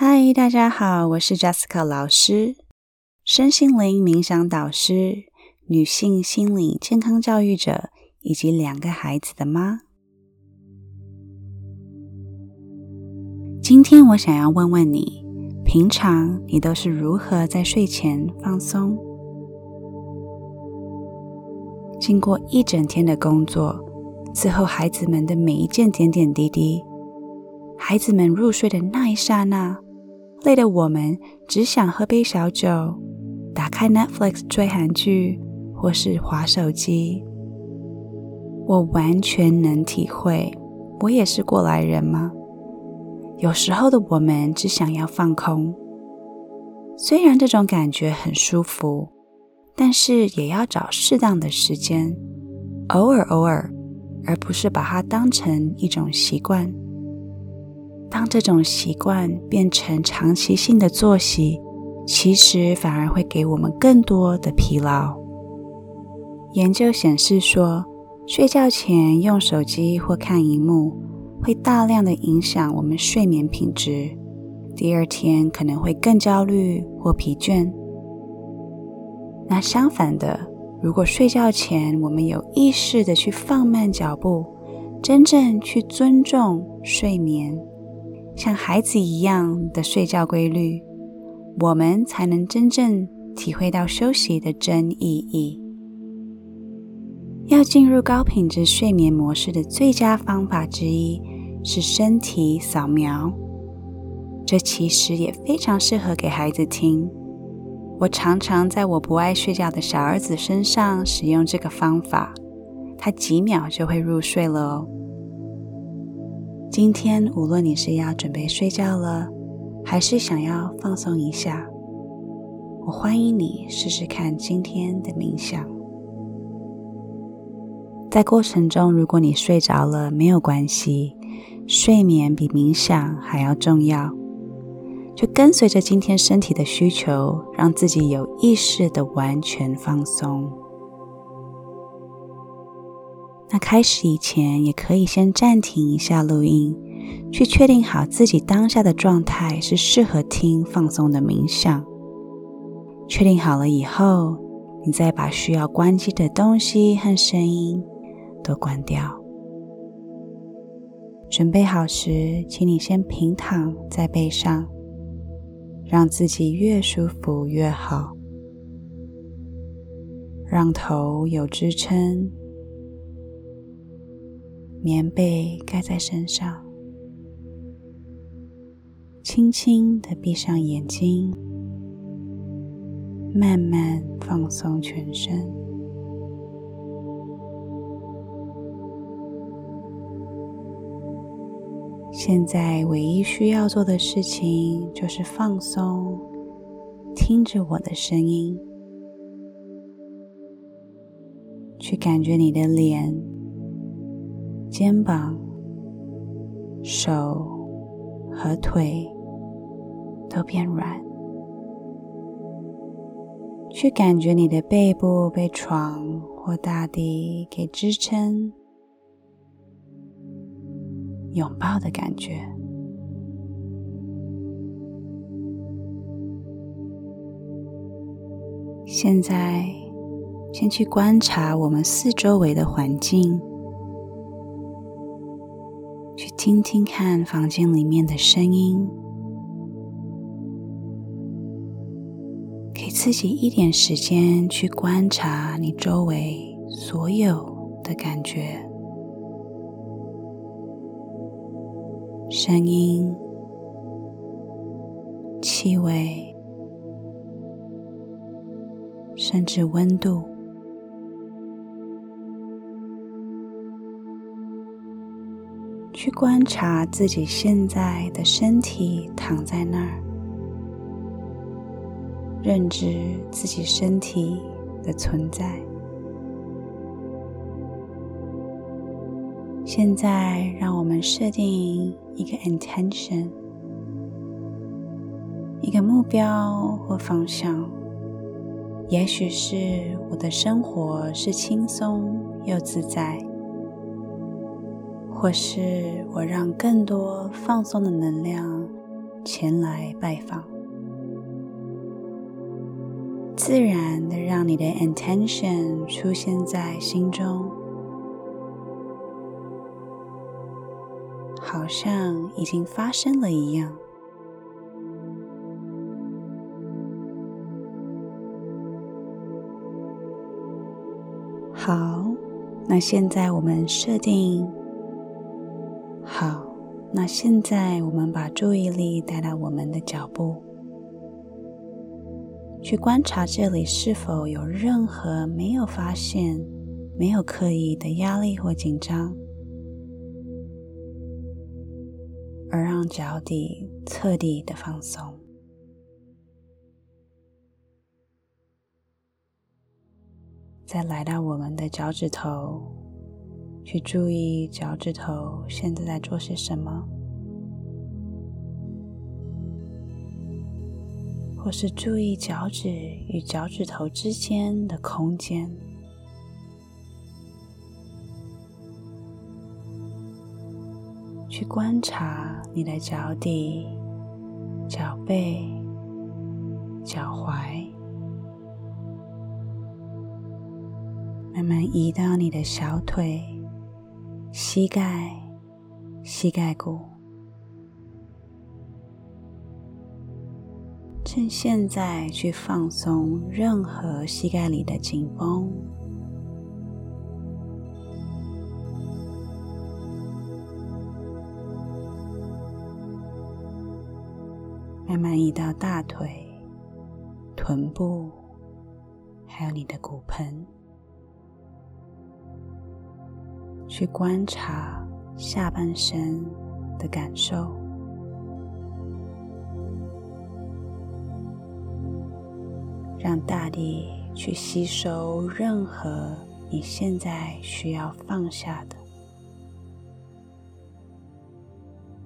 嗨，大家好，我是 Jessica 老师，身心灵冥想导师，女性心理健康教育者，以及两个孩子的妈。今天我想要问问你，平常你都是如何在睡前放松？经过一整天的工作，伺候孩子们的每一件点点滴滴，孩子们入睡的那一刹那。累的我们只想喝杯小酒，打开 Netflix 追韩剧，或是划手机。我完全能体会，我也是过来人吗？有时候的我们只想要放空，虽然这种感觉很舒服，但是也要找适当的时间，偶尔偶尔，而不是把它当成一种习惯。当这种习惯变成长期性的作息，其实反而会给我们更多的疲劳。研究显示说，睡觉前用手机或看荧幕，会大量的影响我们睡眠品质，第二天可能会更焦虑或疲倦。那相反的，如果睡觉前我们有意识的去放慢脚步，真正去尊重睡眠。像孩子一样的睡觉规律，我们才能真正体会到休息的真意义。要进入高品质睡眠模式的最佳方法之一是身体扫描，这其实也非常适合给孩子听。我常常在我不爱睡觉的小儿子身上使用这个方法，他几秒就会入睡了哦。今天，无论你是要准备睡觉了，还是想要放松一下，我欢迎你试试看今天的冥想。在过程中，如果你睡着了，没有关系，睡眠比冥想还要重要。就跟随着今天身体的需求，让自己有意识的完全放松。那开始以前，也可以先暂停一下录音，去确定好自己当下的状态是适合听放松的冥想。确定好了以后，你再把需要关机的东西和声音都关掉。准备好时，请你先平躺在背上，让自己越舒服越好，让头有支撑。棉被盖在身上，轻轻的闭上眼睛，慢慢放松全身。现在唯一需要做的事情就是放松，听着我的声音，去感觉你的脸。肩膀、手和腿都变软，去感觉你的背部被床或大地给支撑、拥抱的感觉。现在，先去观察我们四周围的环境。听听看房间里面的声音，给自己一点时间去观察你周围所有的感觉、声音、气味，甚至温度。去观察自己现在的身体躺在那儿，认知自己身体的存在。现在，让我们设定一个 intention，一个目标或方向。也许是我的生活是轻松又自在。或是我让更多放松的能量前来拜访，自然的让你的 intention 出现在心中，好像已经发生了一样。好，那现在我们设定。那现在，我们把注意力带到我们的脚步，去观察这里是否有任何没有发现、没有刻意的压力或紧张，而让脚底彻底的放松。再来到我们的脚趾头。去注意脚趾头现在在做些什么，或是注意脚趾与脚趾头之间的空间，去观察你的脚底、脚背、脚踝，慢慢移到你的小腿。膝盖、膝盖骨，趁现在去放松任何膝盖里的紧绷，慢慢移到大腿、臀部，还有你的骨盆。去观察下半身的感受，让大地去吸收任何你现在需要放下的，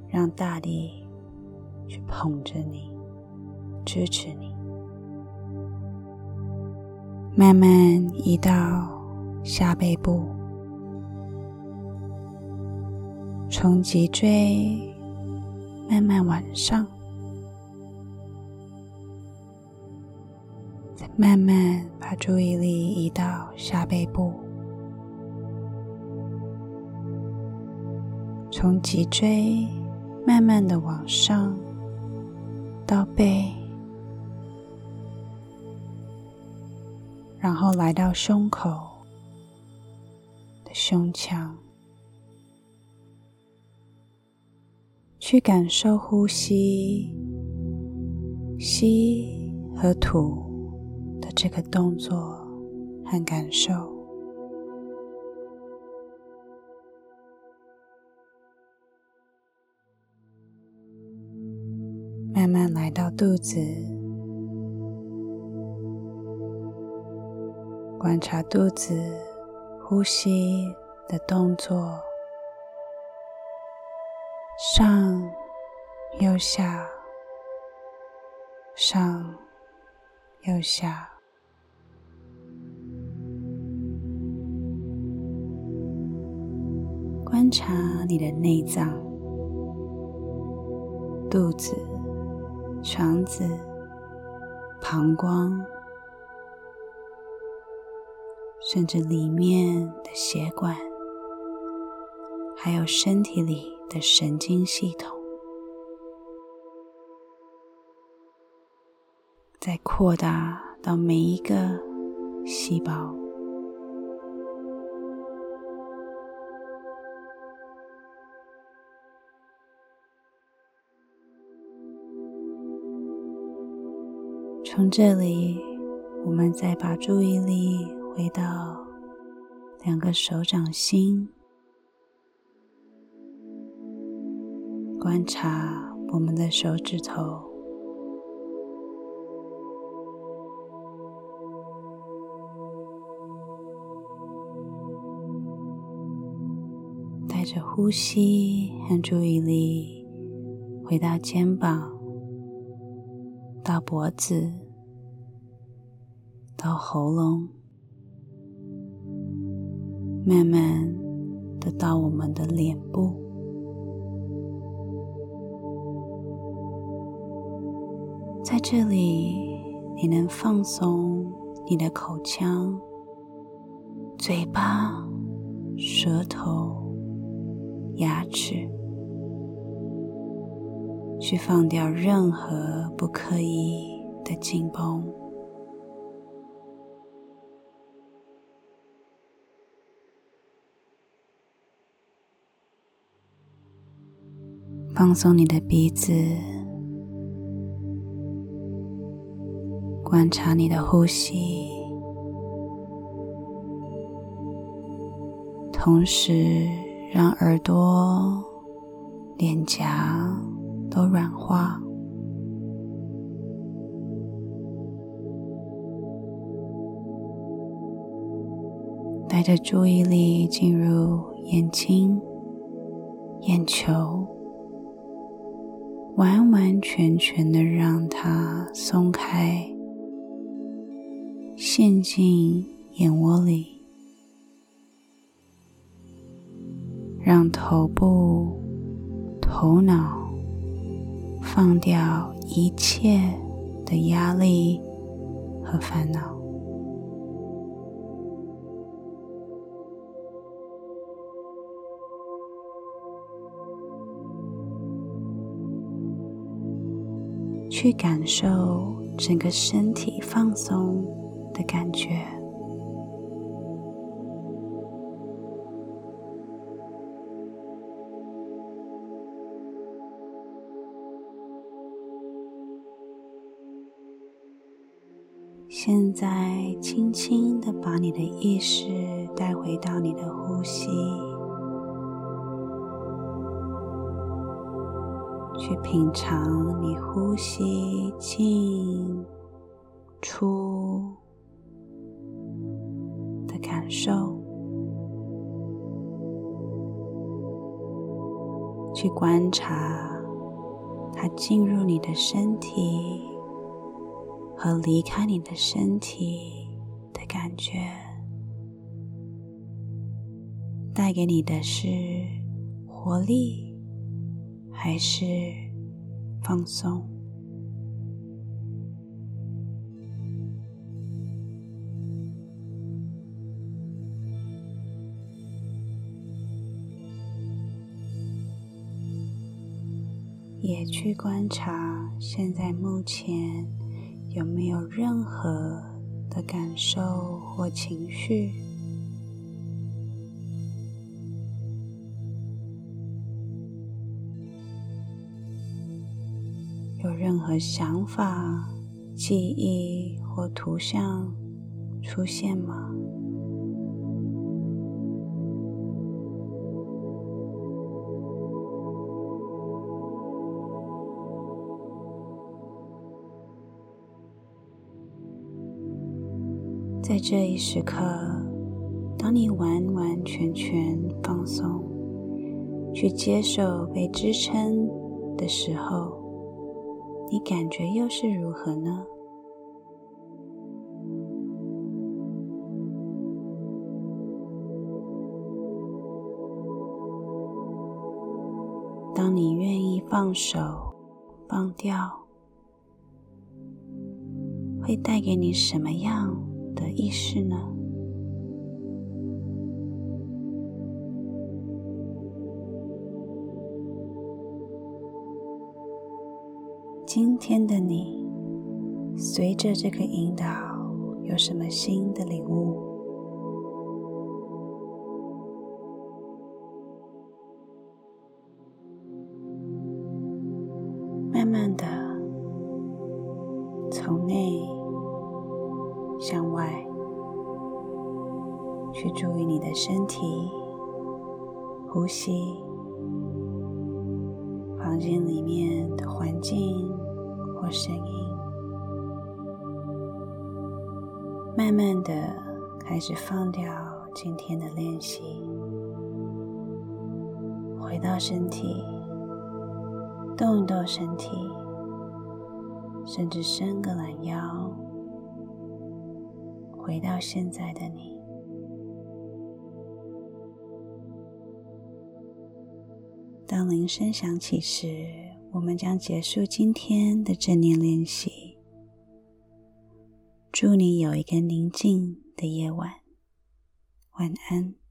让大地去捧着你，支持你，慢慢移到下背部。从脊椎慢慢往上，再慢慢把注意力移到下背部。从脊椎慢慢的往上到背，然后来到胸口的胸腔。去感受呼吸，吸和吐的这个动作和感受，慢慢来到肚子，观察肚子呼吸的动作。上、右下、上、右下，观察你的内脏、肚子、肠子、膀胱，甚至里面的血管，还有身体里。的神经系统再扩大到每一个细胞，从这里，我们再把注意力回到两个手掌心。观察我们的手指头，带着呼吸和注意力回到肩膀，到脖子，到喉咙，慢慢的到我们的脸部。在这里，你能放松你的口腔、嘴巴、舌头、牙齿，去放掉任何不刻意的紧绷。放松你的鼻子，观察你的呼吸，同时让耳朵、脸颊都软化，带着注意力进入眼睛、眼球。完完全全的让它松开，陷进眼窝里，让头部、头脑放掉一切的压力和烦恼。去感受整个身体放松的感觉。现在，轻轻的把你的意识带回到你的呼吸。去品尝你呼吸进出受，去观察它进入你的身体和离开你的身体的感觉，带给你的是活力。还是放松，也去观察现在目前有没有任何的感受或情绪。有任何想法、记忆或图像出现吗？这一时刻，当你完完全全放松，去接受被支撑的时候。你感觉又是如何呢？当你愿意放手、放掉，会带给你什么样的意识呢？今天的你，随着这个引导，有什么新的领悟？呼吸、房间里面的环境。或声音，慢慢的开始放掉今天的练习，回到身体，动一动身体，甚至伸个懒腰，回到现在的你。当铃声响起时。我们将结束今天的正念练习。祝你有一个宁静的夜晚，晚安。